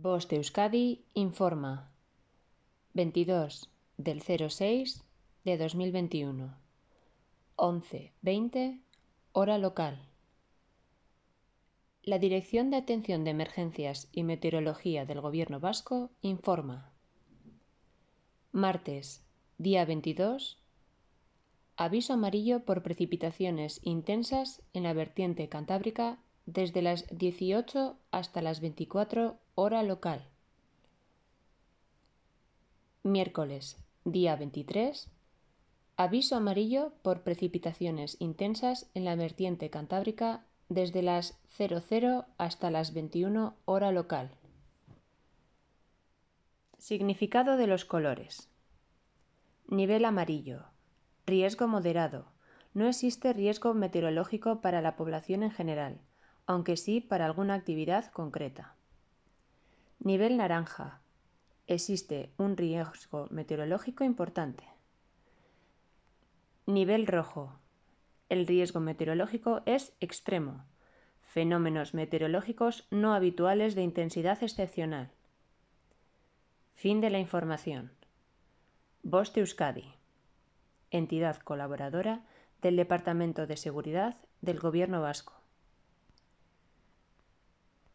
Voz de Euskadi informa. 22 del 06 de 2021 11.20 hora local. La Dirección de Atención de Emergencias y Meteorología del Gobierno Vasco informa. Martes, día 22 Aviso amarillo por precipitaciones intensas en la vertiente cantábrica desde las 18 hasta las 24 hora local. Miércoles, día 23. Aviso amarillo por precipitaciones intensas en la vertiente cantábrica desde las 00 hasta las 21 hora local. Significado de los colores. Nivel amarillo. Riesgo moderado. No existe riesgo meteorológico para la población en general, aunque sí para alguna actividad concreta. Nivel naranja. Existe un riesgo meteorológico importante. Nivel rojo. El riesgo meteorológico es extremo. Fenómenos meteorológicos no habituales de intensidad excepcional. Fin de la información. Voz Euskadi entidad colaboradora del Departamento de Seguridad del Gobierno Vasco.